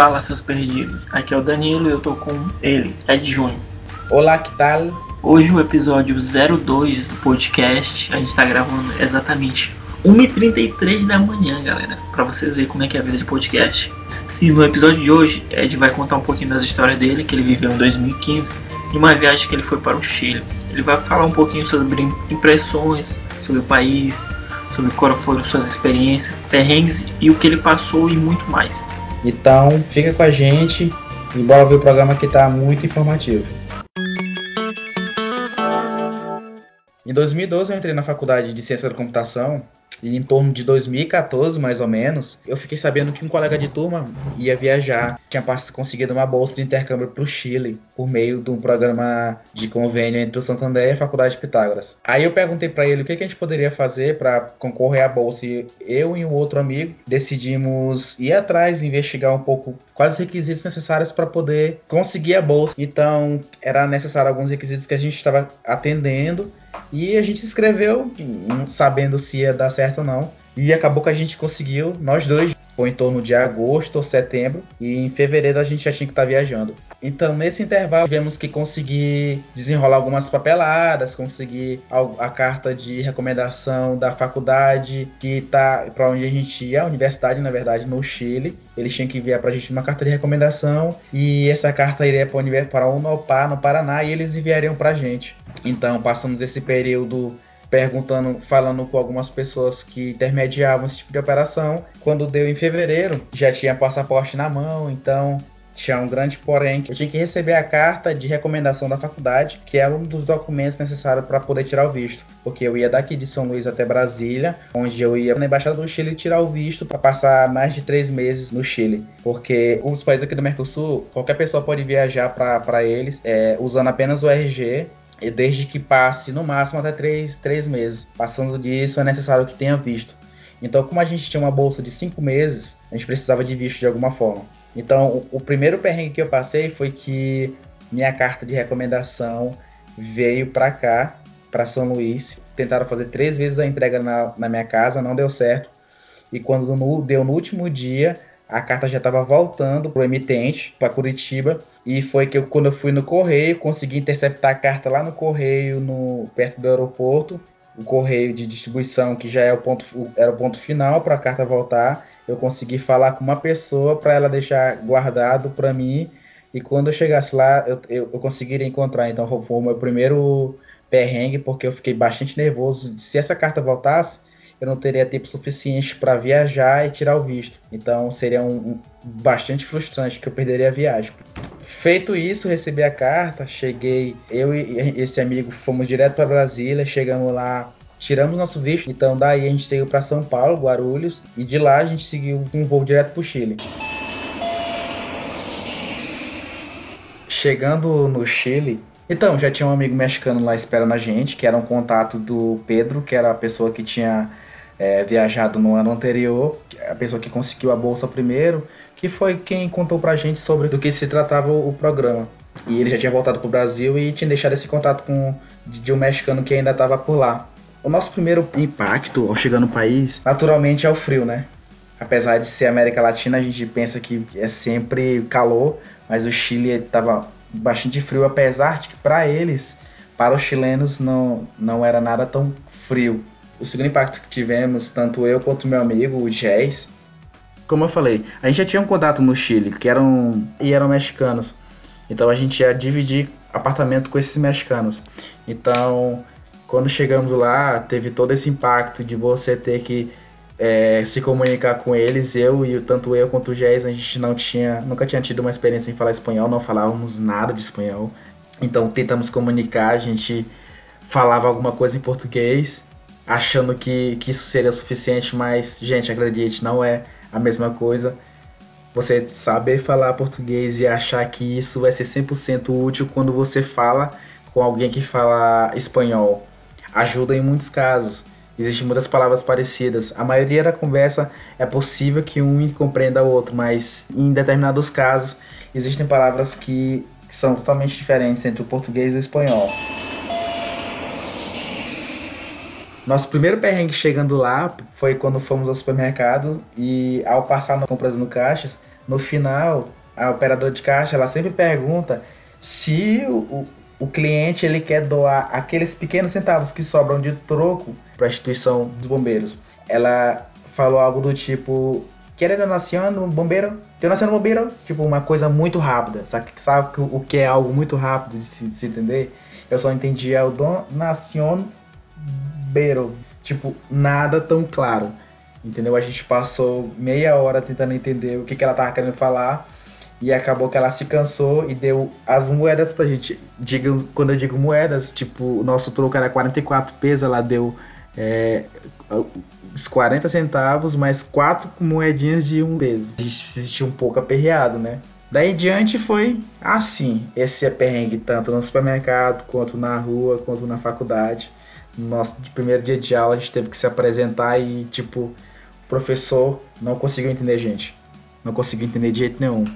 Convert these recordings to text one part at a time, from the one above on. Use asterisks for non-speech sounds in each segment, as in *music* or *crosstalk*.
Fala, seus perdidos. Aqui é o Danilo e eu tô com ele, Ed Júnior. Olá, que tal? Hoje o episódio 02 do podcast, a gente tá gravando exatamente 1h33 da manhã, galera. Pra vocês verem como é que é a vida de podcast. Sim, no episódio de hoje, Ed vai contar um pouquinho das histórias dele, que ele viveu em 2015, de uma viagem que ele foi para o Chile. Ele vai falar um pouquinho sobre impressões, sobre o país, sobre quais foram suas experiências, perrengues e o que ele passou e muito mais. Então, fica com a gente e bora ver o programa que está muito informativo. Em 2012 eu entrei na faculdade de Ciência da Computação em torno de 2014, mais ou menos, eu fiquei sabendo que um colega de turma ia viajar, tinha conseguido uma bolsa de intercâmbio para o Chile, por meio de um programa de convênio entre o Santander e a Faculdade de Pitágoras. Aí eu perguntei para ele o que, que, a gente poderia fazer para concorrer à bolsa e eu e um outro amigo decidimos ir atrás, investigar um pouco quais os requisitos necessários para poder conseguir a bolsa. Então, era necessário alguns requisitos que a gente estava atendendo e a gente se inscreveu, sabendo se ia dar certo ou não. E acabou que a gente conseguiu, nós dois, foi em torno de agosto ou setembro, e em fevereiro a gente já tinha que estar tá viajando. Então, nesse intervalo, tivemos que conseguir desenrolar algumas papeladas, conseguir a, a carta de recomendação da faculdade que tá para onde a gente ia, a universidade, na verdade, no Chile. Eles tinham que enviar para a gente uma carta de recomendação e essa carta iria para o Unopar, no Paraná, e eles enviariam para a gente. Então, passamos esse período perguntando, falando com algumas pessoas que intermediavam esse tipo de operação. Quando deu em fevereiro, já tinha passaporte na mão, então tinha um grande porém eu tinha que receber a carta de recomendação da faculdade, que é um dos documentos necessários para poder tirar o visto, porque eu ia daqui de São Luís até Brasília, onde eu ia na embaixada do Chile tirar o visto para passar mais de três meses no Chile, porque os países aqui do Mercosul, qualquer pessoa pode viajar para eles é, usando apenas o RG desde que passe no máximo até três, três meses. Passando disso, é necessário que tenha visto. Então, como a gente tinha uma bolsa de cinco meses, a gente precisava de visto de alguma forma. Então, o, o primeiro perrengue que eu passei foi que minha carta de recomendação veio para cá, para São Luís. Tentaram fazer três vezes a entrega na, na minha casa, não deu certo. E quando no, deu no último dia, a carta já estava voltando para o emitente, para Curitiba. E foi que eu, quando eu fui no correio, consegui interceptar a carta lá no correio, no, perto do aeroporto. O correio de distribuição, que já é o ponto, era o ponto final para a carta voltar eu consegui falar com uma pessoa para ela deixar guardado para mim e quando eu chegasse lá eu, eu, eu conseguiria encontrar. Então foi o meu primeiro perrengue porque eu fiquei bastante nervoso. Se essa carta voltasse, eu não teria tempo suficiente para viajar e tirar o visto. Então seria um, um, bastante frustrante que eu perderia a viagem. Feito isso, recebi a carta, cheguei, eu e esse amigo fomos direto para Brasília, chegamos lá tiramos nosso visto, então daí a gente saiu para São Paulo, Guarulhos, e de lá a gente seguiu um voo direto para o Chile. Chegando no Chile, então já tinha um amigo mexicano lá esperando a gente, que era um contato do Pedro, que era a pessoa que tinha é, viajado no ano anterior, a pessoa que conseguiu a bolsa primeiro, que foi quem contou pra gente sobre do que se tratava o programa. E ele já tinha voltado pro Brasil e tinha deixado esse contato com de um mexicano que ainda estava por lá. O nosso primeiro impacto ao chegar no país, naturalmente, é o frio, né? Apesar de ser América Latina, a gente pensa que é sempre calor, mas o Chile estava bastante frio, apesar de que para eles, para os chilenos, não, não era nada tão frio. O segundo impacto que tivemos, tanto eu quanto meu amigo, o Jazz, como eu falei, a gente já tinha um contato no Chile, que eram e eram mexicanos. Então a gente ia dividir apartamento com esses mexicanos. Então quando chegamos lá, teve todo esse impacto de você ter que é, se comunicar com eles. Eu e tanto eu quanto o Jéssica, a gente não tinha, nunca tinha tido uma experiência em falar espanhol, não falávamos nada de espanhol. Então tentamos comunicar, a gente falava alguma coisa em português, achando que, que isso seria o suficiente, mas, gente, acredite, não é a mesma coisa. Você saber falar português e achar que isso vai ser 100% útil quando você fala com alguém que fala espanhol ajuda em muitos casos. Existem muitas palavras parecidas. A maioria da conversa é possível que um compreenda o outro, mas em determinados casos existem palavras que são totalmente diferentes entre o português e o espanhol. Nosso primeiro perrengue chegando lá foi quando fomos ao supermercado e ao passar nas compras no caixas, no final, a operadora de caixa ela sempre pergunta se o, o, o cliente ele quer doar aqueles pequenos centavos que sobram de troco para a instituição dos bombeiros. Ela falou algo do tipo quer donação bombeiro? Donação bombeiro? Tipo, uma coisa muito rápida. Sabe, sabe o que é algo muito rápido de se, de se entender? Eu só entendi é o donação bombeiro. Tipo, nada tão claro. Entendeu? A gente passou meia hora tentando entender o que, que ela tava querendo falar. E acabou que ela se cansou e deu as moedas pra gente. Digo, quando eu digo moedas, tipo, o nosso troco era 44 pesos, ela deu é, os 40 centavos mais quatro moedinhas de um peso. A gente se sentiu um pouco aperreado, né? Daí em diante foi assim, esse é perrengue tanto no supermercado, quanto na rua, quanto na faculdade. No nosso primeiro dia de aula a gente teve que se apresentar e tipo, o professor não conseguiu entender a gente. Não conseguiu entender de jeito nenhum.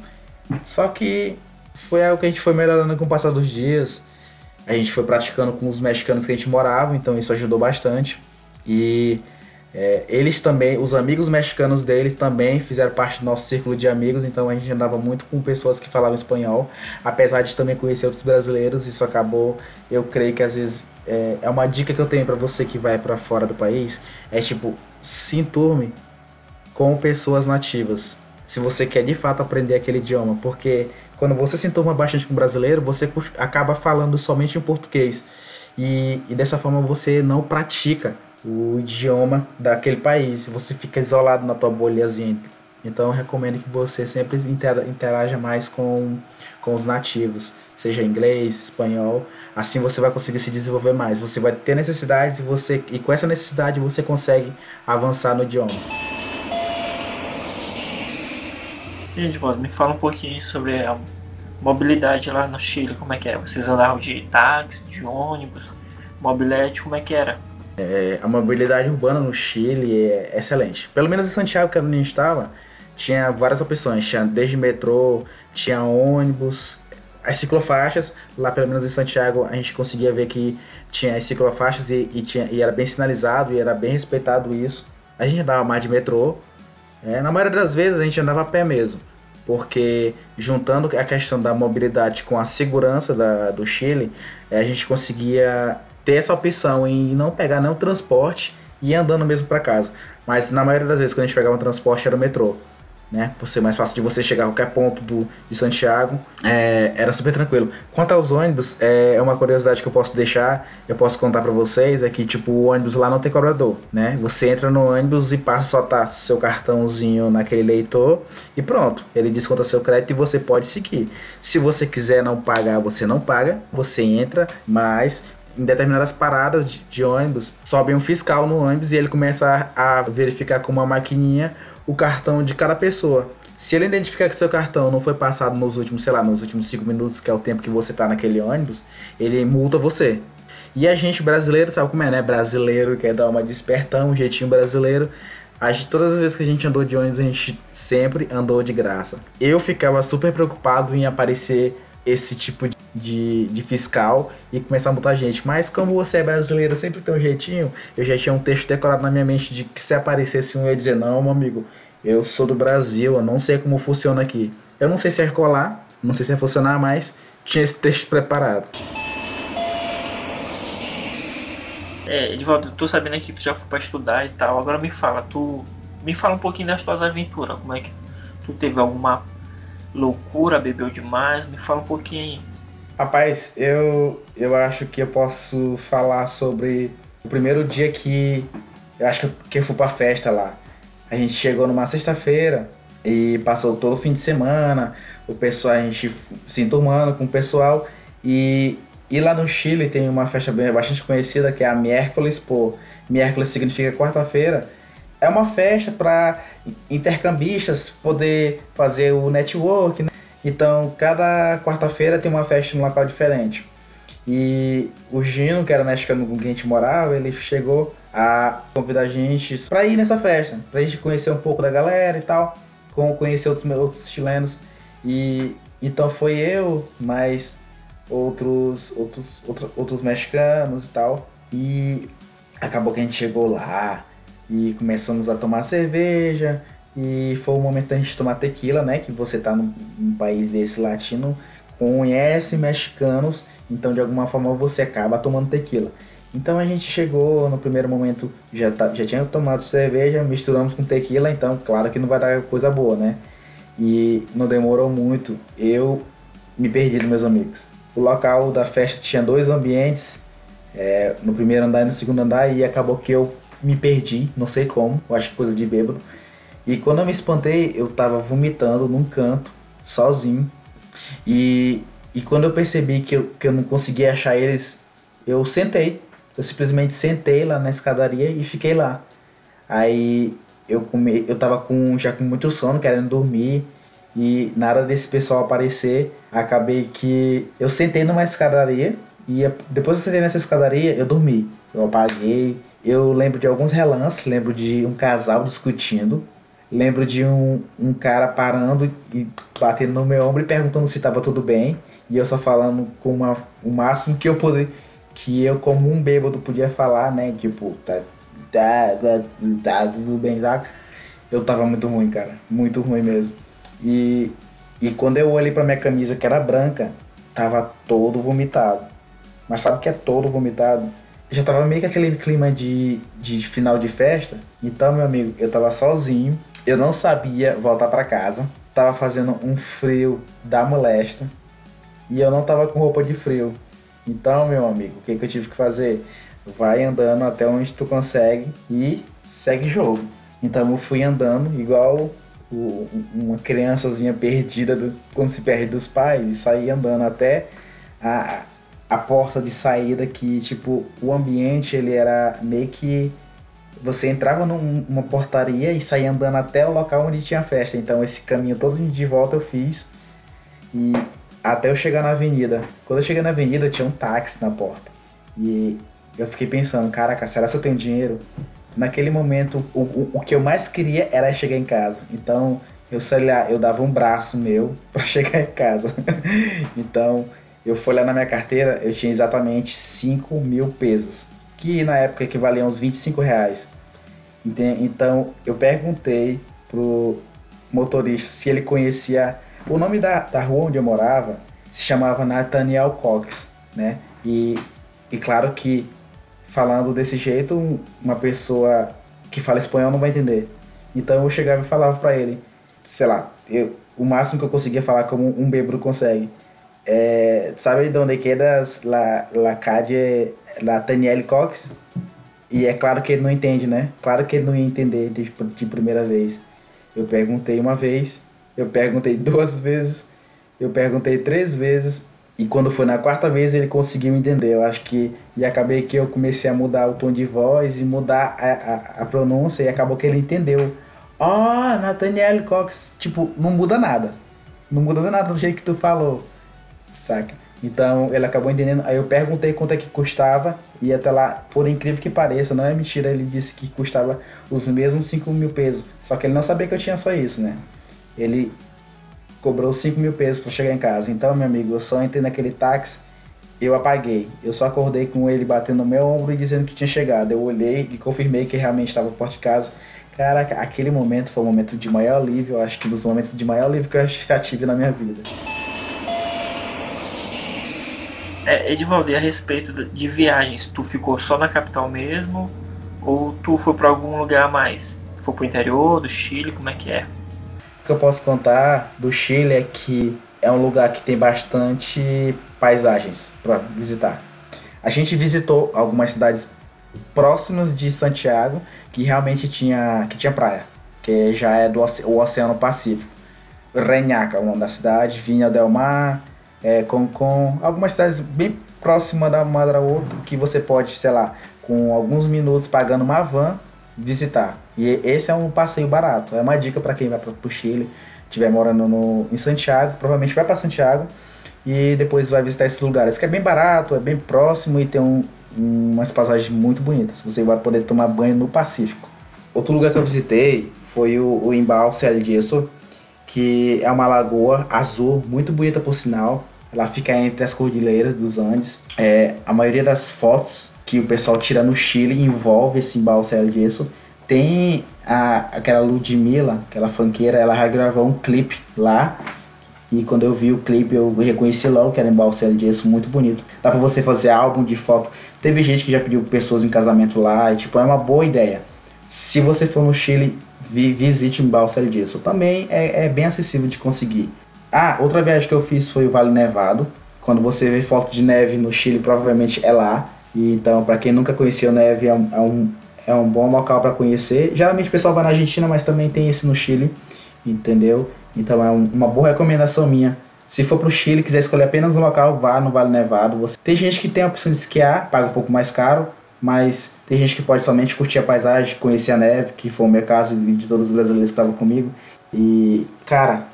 Só que foi algo que a gente foi melhorando com o passar dos dias. A gente foi praticando com os mexicanos que a gente morava, então isso ajudou bastante. E é, eles também, os amigos mexicanos deles também fizeram parte do nosso círculo de amigos, então a gente andava muito com pessoas que falavam espanhol, apesar de também conhecer outros brasileiros, isso acabou, eu creio que às vezes é, é uma dica que eu tenho para você que vai para fora do país, é tipo, se enturme com pessoas nativas, se você quer de fato aprender aquele idioma, porque quando você se enturma bastante com brasileiro, você acaba falando somente em português, e, e dessa forma você não pratica o idioma daquele país. Você fica isolado na tua bolhazinha. Então eu recomendo que você sempre interaja mais com, com os nativos, seja inglês, espanhol. Assim você vai conseguir se desenvolver mais. Você vai ter necessidades e você e com essa necessidade você consegue avançar no idioma. Sim, Edvaldo, me fala um pouquinho sobre a mobilidade lá no Chile, como é que é? Vocês andavam de táxi, de ônibus, mobilete, como é que era? É, a mobilidade urbana no Chile é excelente. Pelo menos em Santiago, que a gente estava, tinha várias opções. Tinha desde metrô, tinha ônibus, as ciclofaixas. Lá, pelo menos em Santiago, a gente conseguia ver que tinha as ciclofaixas e, e, tinha, e era bem sinalizado e era bem respeitado isso. A gente andava mais de metrô. É, na maioria das vezes, a gente andava a pé mesmo. Porque juntando a questão da mobilidade com a segurança da, do Chile, a gente conseguia ter essa opção em não pegar nenhum transporte e ir andando mesmo para casa. Mas na maioria das vezes quando a gente pegava um transporte era o metrô. Né? Por ser mais fácil de você chegar a qualquer ponto do, de Santiago, é, era super tranquilo. Quanto aos ônibus, é, é, uma curiosidade que eu posso deixar, eu posso contar para vocês, é que tipo o ônibus lá não tem cobrador, né? Você entra no ônibus e passa só tá seu cartãozinho naquele leitor e pronto, ele desconta seu crédito e você pode seguir. Se você quiser não pagar, você não paga, você entra, mas em determinadas paradas de, de, ônibus, sobe um fiscal no ônibus e ele começa a, a, verificar com uma maquininha o cartão de cada pessoa. Se ele identificar que seu cartão não foi passado nos últimos, sei lá, nos últimos 5 minutos, que é o tempo que você está naquele ônibus, ele multa você. E a gente brasileiro, sabe como é, né? Brasileiro quer dar uma despertão, um jeitinho brasileiro. A gente, todas as vezes que a gente andou de ônibus, a gente sempre andou de graça. Eu ficava super preocupado em aparecer esse tipo de, de, fiscal e começar a multar gente. Mas como você é brasileiro, sempre tem um jeitinho. Eu já tinha um texto decorado na minha mente de que se aparecesse um, eu ia dizer: Não, meu amigo, eu sou do Brasil, eu não sei como funciona aqui. Eu não sei se é colar, não sei se é funcionar, mas tinha esse texto preparado. É, Edvaldo, tô sabendo aqui que tu já foi pra estudar e tal. Agora me fala, tu. Me fala um pouquinho das tuas aventuras. Como é que tu teve alguma loucura, bebeu demais? Me fala um pouquinho. Rapaz, eu, eu acho que eu posso falar sobre o primeiro dia que eu acho que eu, que eu fui pra festa lá. A gente chegou numa sexta-feira e passou todo o fim de semana, o pessoal, a gente se enturmando com o pessoal e, e lá no Chile tem uma festa bem, bastante conhecida que é a Miércoles, pô. Miércoles significa quarta-feira é uma festa para intercambistas poder fazer o network. Né? Então, cada quarta-feira tem uma festa num local diferente. E o Gino, que era mexicano com quem a gente morava, ele chegou a convidar a gente para ir nessa festa, para a gente conhecer um pouco da galera e tal, conhecer outros, outros chilenos. E então foi eu, mais outros, outros, outros, outros mexicanos e tal. E acabou que a gente chegou lá, e começamos a tomar cerveja E foi o momento da gente tomar tequila, né? Que você tá num, num país desse latino, conhece mexicanos, então de alguma forma você acaba tomando tequila. Então a gente chegou no primeiro momento, já, tá, já tinha tomado cerveja, misturamos com tequila, então claro que não vai dar coisa boa, né? E não demorou muito, eu me perdi dos meus amigos. O local da festa tinha dois ambientes, é, no primeiro andar e no segundo andar, e acabou que eu me perdi, não sei como, eu acho que coisa de bêbado. E quando eu me espantei, eu tava vomitando num canto, sozinho. E, e quando eu percebi que eu, que eu não conseguia achar eles, eu sentei eu simplesmente sentei lá na escadaria e fiquei lá. Aí eu come, eu tava com já com muito sono, querendo dormir e nada desse pessoal aparecer, acabei que eu sentei numa escadaria e depois que eu sentei nessa escadaria, eu dormi. Eu apaguei. Eu lembro de alguns relances, lembro de um casal discutindo, lembro de um, um cara parando e batendo no meu ombro e perguntando se estava tudo bem, e eu só falando com uma, o máximo que eu poder, que eu, como um bêbado, podia falar, né? Tipo, tá, tá, tá, tá tudo bem, saca? Eu tava muito ruim, cara. Muito ruim mesmo. E, e quando eu olhei pra minha camisa, que era branca, tava todo vomitado. Mas sabe o que é todo vomitado? já tava meio que aquele clima de, de final de festa. Então, meu amigo, eu tava sozinho. Eu não sabia voltar para casa. Tava fazendo um frio da molesta. E eu não tava com roupa de frio. Então, meu amigo, o que, que eu tive que fazer? Vai andando até onde tu consegue e segue jogo. Então eu fui andando igual o, uma criançazinha perdida do, quando se perde dos pais e saí andando até a, a porta de saída que tipo o ambiente ele era meio que você entrava numa portaria e saía andando até o local onde tinha festa. Então esse caminho todo de volta eu fiz e até eu chegar na avenida. Quando eu cheguei na avenida, tinha um táxi na porta. E eu fiquei pensando, caraca, será que eu tenho dinheiro? Naquele momento, o, o, o que eu mais queria era chegar em casa. Então, eu sei lá, eu dava um braço meu *laughs* para chegar em casa. *laughs* então, eu fui lá na minha carteira, eu tinha exatamente 5 mil pesos, que na época equivaliam uns 25 reais. Então, eu perguntei pro motorista se ele conhecia o nome da, da rua onde eu morava se chamava Nathaniel Cox, né? E, e claro que falando desse jeito, uma pessoa que fala espanhol não vai entender. Então eu chegava e falava para ele, sei lá, eu, o máximo que eu conseguia falar como um bêbado consegue. É, sabe de onde quedas la, la calle Nathaniel Cox? E é claro que ele não entende, né? Claro que ele não ia entender de, de primeira vez. Eu perguntei uma vez, eu perguntei duas vezes, eu perguntei três vezes, e quando foi na quarta vez ele conseguiu entender. Eu acho que. E acabei que eu comecei a mudar o tom de voz e mudar a, a, a pronúncia, e acabou que ele entendeu. Oh, Nathaniel Cox. Tipo, não muda nada. Não muda nada do jeito que tu falou. Saca? Então ele acabou entendendo. Aí eu perguntei quanto é que custava. E até lá, por incrível que pareça, não é mentira, ele disse que custava os mesmos 5 mil pesos. Só que ele não sabia que eu tinha só isso, né? ele cobrou 5 mil pesos para chegar em casa. Então, meu amigo, eu só entrei naquele táxi, eu apaguei. Eu só acordei com ele batendo no meu ombro e dizendo que tinha chegado. Eu olhei e confirmei que realmente estava por de casa. Cara, aquele momento foi o momento de maior alívio, acho que dos momentos de maior alívio que eu já tive na minha vida. É, Edivaldo, a respeito de viagens, tu ficou só na capital mesmo? Ou tu foi para algum lugar a mais? Foi pro interior do Chile, como é que é? que eu posso contar do Chile é que é um lugar que tem bastante paisagens para visitar. A gente visitou algumas cidades próximas de Santiago que realmente tinha, que tinha praia, que já é do o Oceano Pacífico. Reñaca, o nome da cidade, Vinha del Mar, é, Concon, algumas cidades bem próximas da uma da outra que você pode, sei lá, com alguns minutos pagando uma van, visitar. E esse é um passeio barato. É uma dica para quem vai para o Chile, estiver morando no, em Santiago, provavelmente vai para Santiago e depois vai visitar esses lugares, que é bem barato, é bem próximo e tem um, umas passagens muito bonitas. Você vai poder tomar banho no Pacífico. Outro lugar que eu visitei foi o, o Embalse Gesso, que é uma lagoa azul, muito bonita por sinal. Ela fica entre as cordilheiras dos Andes. É, a maioria das fotos que o pessoal tira no Chile envolve esse embalse El Gesso Tem a, aquela Ludmilla, aquela fanqueira, ela gravou um clipe lá. E quando eu vi o clipe, eu reconheci logo que era em Balsel Gesso, muito bonito. Dá pra você fazer álbum de foto. Teve gente que já pediu pessoas em casamento lá, e tipo, é uma boa ideia. Se você for no Chile, vi, visite em Balsel Gesso. Também é, é bem acessível de conseguir. Ah, outra viagem que eu fiz foi o Vale Nevado. Quando você vê foto de neve no Chile, provavelmente é lá. E, então, para quem nunca conheceu neve, é um, é um, é um bom local para conhecer. Geralmente o pessoal vai na Argentina, mas também tem esse no Chile, entendeu? Então é um, uma boa recomendação minha. Se for para o Chile quiser escolher apenas um local, vá no Vale Nevado. Você... Tem gente que tem a opção de esquiar, paga um pouco mais caro, mas tem gente que pode somente curtir a paisagem, conhecer a neve, que foi o meu caso de todos os brasileiros que estavam comigo. E, cara,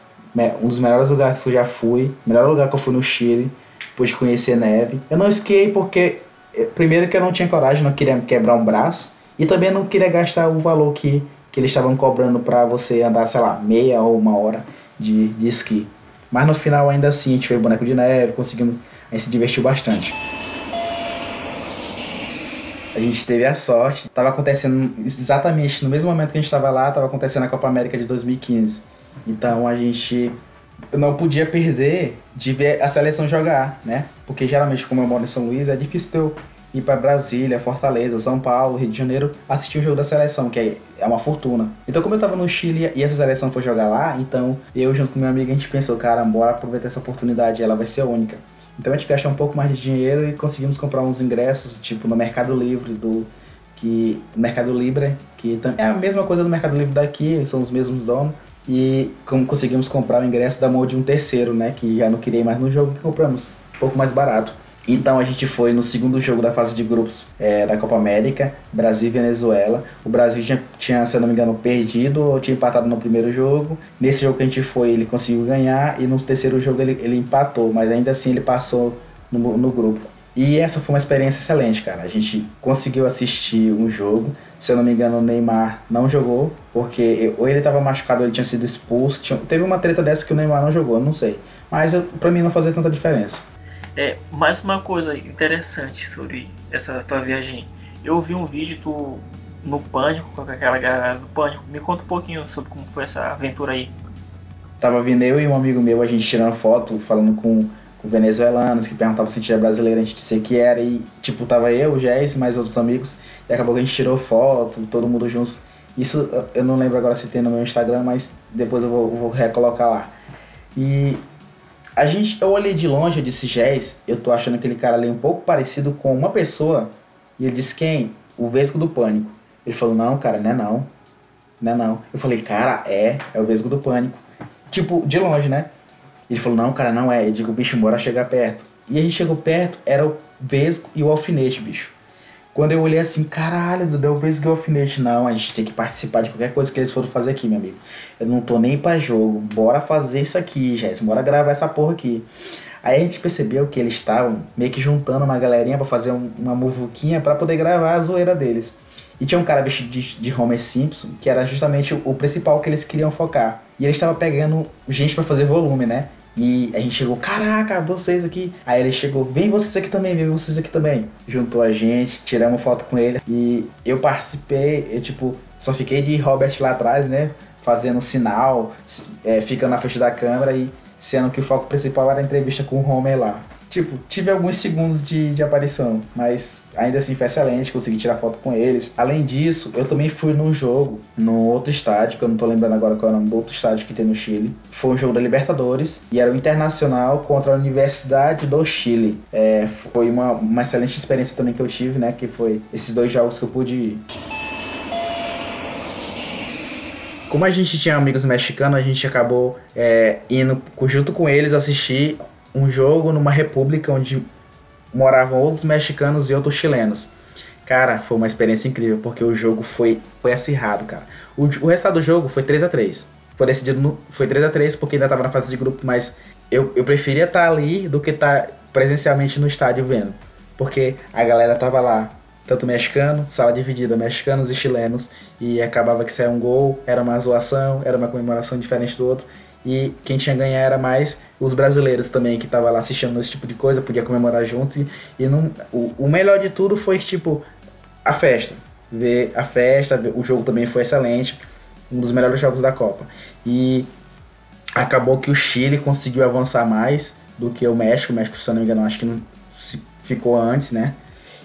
um dos melhores lugares que eu já fui, melhor lugar que eu fui no Chile, depois de conhecer neve. Eu não esquiei porque, eh, primeiro, que eu não tinha coragem, não queria quebrar um braço, e também não queria gastar o valor que, que eles estavam cobrando para você andar, sei lá, meia ou uma hora de, de esqui. Mas no final, ainda assim, a gente fez boneco de neve, conseguimos, a gente se divertiu bastante. A gente teve a sorte, estava acontecendo exatamente no mesmo momento que a gente estava lá, estava acontecendo a Copa América de 2015. Então a gente não podia perder de ver a seleção jogar, né? Porque geralmente, como eu moro em São Luís, é difícil eu ir para Brasília, Fortaleza, São Paulo, Rio de Janeiro assistir o jogo da seleção, que é uma fortuna. Então, como eu tava no Chile e essa seleção foi jogar lá, então eu junto com meu amigo a gente pensou, cara, bora aproveitar essa oportunidade, ela vai ser única. Então a gente gastou um pouco mais de dinheiro e conseguimos comprar uns ingressos, tipo no Mercado Livre do que Mercado Livre, que é a mesma coisa do Mercado Livre daqui, são os mesmos donos e como conseguimos comprar o ingresso da mão de um terceiro, né, que já não queria mais no jogo, que compramos um pouco mais barato. Então a gente foi no segundo jogo da fase de grupos é, da Copa América, Brasil e Venezuela. O Brasil tinha, tinha, se eu não me engano, perdido ou tinha empatado no primeiro jogo. Nesse jogo que a gente foi, ele conseguiu ganhar e no terceiro jogo ele, ele empatou, mas ainda assim ele passou no, no grupo. E essa foi uma experiência excelente, cara. A gente conseguiu assistir um jogo. Se eu não me engano, o Neymar não jogou, porque ou ele estava machucado ou ele tinha sido expulso. Tinha, teve uma treta dessa que o Neymar não jogou, não sei. Mas para mim não fazia tanta diferença. É, mais uma coisa interessante sobre essa tua viagem. Eu vi um vídeo tu no Pânico, com aquela galera do Pânico. Me conta um pouquinho sobre como foi essa aventura aí. Tava vindo eu e um amigo meu, a gente tirando foto, falando com com venezuelanos que perguntavam se a gente era brasileiro, a gente disse que era, e tipo, tava eu, o Jess, mais outros amigos, e acabou que a gente tirou foto, todo mundo junto. Isso eu não lembro agora se tem no meu Instagram, mas depois eu vou, vou recolocar lá. E a gente, eu olhei de longe, eu disse, Jess, eu tô achando aquele cara ali um pouco parecido com uma pessoa, e ele disse, quem? O Vesgo do Pânico. Ele falou, não, cara, não é não. Não é não. Eu falei, cara, é, é o Vesgo do Pânico. Tipo, de longe, né? Ele falou, não, cara, não é. Eu digo, bicho, bora chegar perto. E a gente chegou perto, era o Vesgo e o alfinete, bicho. Quando eu olhei assim, caralho, Dudu, é o Vesgo e o alfinete. Não, a gente tem que participar de qualquer coisa que eles foram fazer aqui, meu amigo. Eu não tô nem pra jogo. Bora fazer isso aqui, Jéssica. Bora gravar essa porra aqui. Aí a gente percebeu que eles estavam meio que juntando uma galerinha para fazer um, uma muvuquinha para poder gravar a zoeira deles. E tinha um cara vestido de, de Homer Simpson, que era justamente o, o principal que eles queriam focar. E ele estava pegando gente para fazer volume, né? E a gente chegou, caraca, vocês aqui. Aí ele chegou, vem vocês aqui também, vem vocês aqui também. Juntou a gente, tiramos foto com ele. E eu participei, eu tipo, só fiquei de Robert lá atrás, né? Fazendo sinal, é, ficando na frente da câmera e sendo que o foco principal era a entrevista com o Homer lá. Tipo, tive alguns segundos de, de aparição, mas ainda assim foi excelente, consegui tirar foto com eles. Além disso, eu também fui num jogo, no outro estádio, que eu não tô lembrando agora qual é o nome do outro estádio que tem no Chile. Foi um jogo da Libertadores e era o Internacional contra a Universidade do Chile. É, foi uma, uma excelente experiência também que eu tive, né? Que foi esses dois jogos que eu pude ir. Como a gente tinha amigos mexicanos, a gente acabou é, indo junto com eles assistir um jogo numa república onde moravam outros mexicanos e outros chilenos. Cara, foi uma experiência incrível, porque o jogo foi, foi acirrado, cara. O, o resultado do jogo foi 3 a 3 Foi decidido no, foi 3 a 3 porque ainda estava na fase de grupo, mas eu, eu preferia estar tá ali do que estar tá presencialmente no estádio vendo. Porque a galera tava lá, tanto mexicano, sala dividida, mexicanos e chilenos, e acabava que saia um gol, era uma zoação, era uma comemoração diferente do outro, e quem tinha ganhar era mais os brasileiros também que estavam lá assistindo esse tipo de coisa, podia comemorar junto. E, e não, o, o, melhor de tudo foi tipo a festa. ver a festa, o jogo também foi excelente, um dos melhores jogos da Copa. E acabou que o Chile conseguiu avançar mais do que o México, o México, se eu não me engano, acho que não ficou antes, né?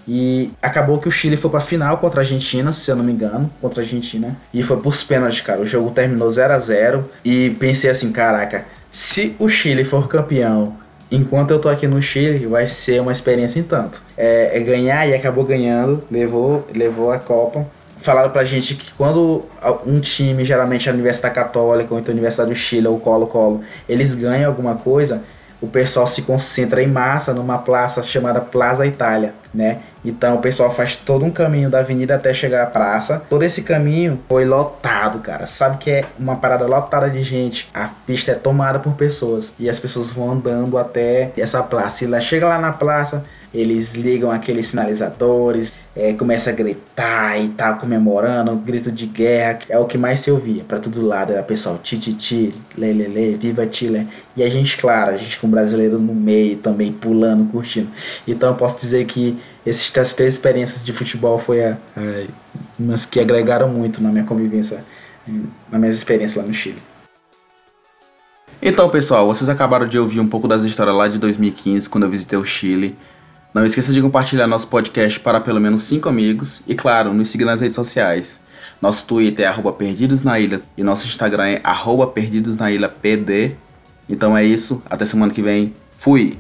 E acabou que o Chile foi pra final contra a Argentina, se eu não me engano, contra a Argentina. E foi pros pênaltis, cara. O jogo terminou 0 a 0 E pensei assim, caraca, se o Chile for campeão enquanto eu tô aqui no Chile, vai ser uma experiência em tanto. É, é ganhar e acabou ganhando, levou, levou a Copa. Falaram pra gente que quando um time, geralmente a Universidade Católica ou então a Universidade do Chile ou Colo-Colo, eles ganham alguma coisa, o pessoal se concentra em massa numa praça chamada Plaza Itália, né? Então o pessoal faz todo um caminho da avenida até chegar à praça. Todo esse caminho foi lotado, cara. Sabe que é uma parada lotada de gente. A pista é tomada por pessoas e as pessoas vão andando até essa praça. E lá chega lá na praça, eles ligam aqueles sinalizadores, é, começa a gritar e tal, comemorando, um grito de guerra, é o que mais se ouvia para todo lado, era pessoal tititi, lelele, viva Chile, e a gente, claro, a gente com o brasileiro no meio também, pulando, curtindo. Então eu posso dizer que essas três experiências de futebol foi a, a, umas que agregaram muito na minha convivência, na minha experiência lá no Chile. Então, pessoal, vocês acabaram de ouvir um pouco das histórias lá de 2015, quando eu visitei o Chile. Não esqueça de compartilhar nosso podcast para pelo menos 5 amigos e, claro, nos siga nas redes sociais. Nosso Twitter é arroba Perdidos na Ilha e nosso Instagram é arroba Perdidos na Ilha PD. Então é isso, até semana que vem. Fui!